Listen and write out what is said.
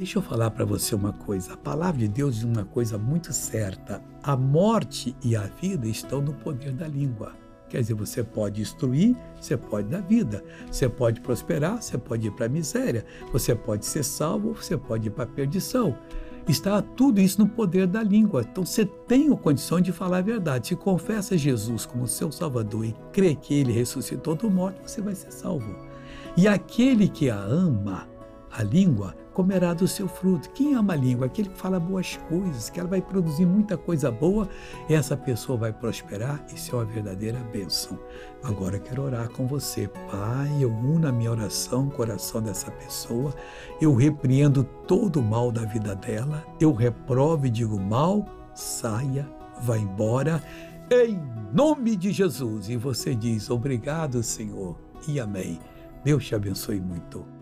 Deixa eu falar para você uma coisa. A palavra de Deus diz uma coisa muito certa. A morte e a vida estão no poder da língua. Quer dizer, você pode instruir, você pode dar vida, você pode prosperar, você pode ir para a miséria, você pode ser salvo, você pode ir para a perdição. Está tudo isso no poder da língua. Então você tem a condição de falar a verdade. Se confessa Jesus como seu Salvador e crê que ele ressuscitou do morto, você vai ser salvo. E aquele que a ama, a língua, comerá do seu fruto. Quem ama a língua? Aquele que fala boas coisas, que ela vai produzir muita coisa boa, essa pessoa vai prosperar e ser uma verdadeira bênção. Agora eu quero orar com você. Pai, eu uno a minha oração coração dessa pessoa, eu repreendo todo o mal da vida dela, eu reprovo e digo mal, saia, vá embora, em nome de Jesus. E você diz, obrigado, Senhor, e amém. Deus te abençoe muito.